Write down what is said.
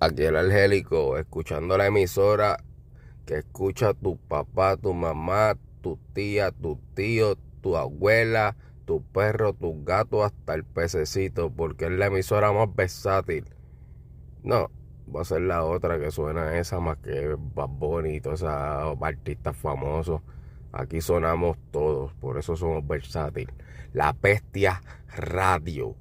aquí el Angélico, escuchando la emisora que escucha tu papá, tu mamá, tu tía, tu tío, tu abuela, tu perro, tu gato, hasta el pececito, porque es la emisora más versátil. No, va a ser la otra que suena esa más que más bonito, esos artistas famosos. Aquí sonamos todos, por eso somos versátiles. La Bestia Radio.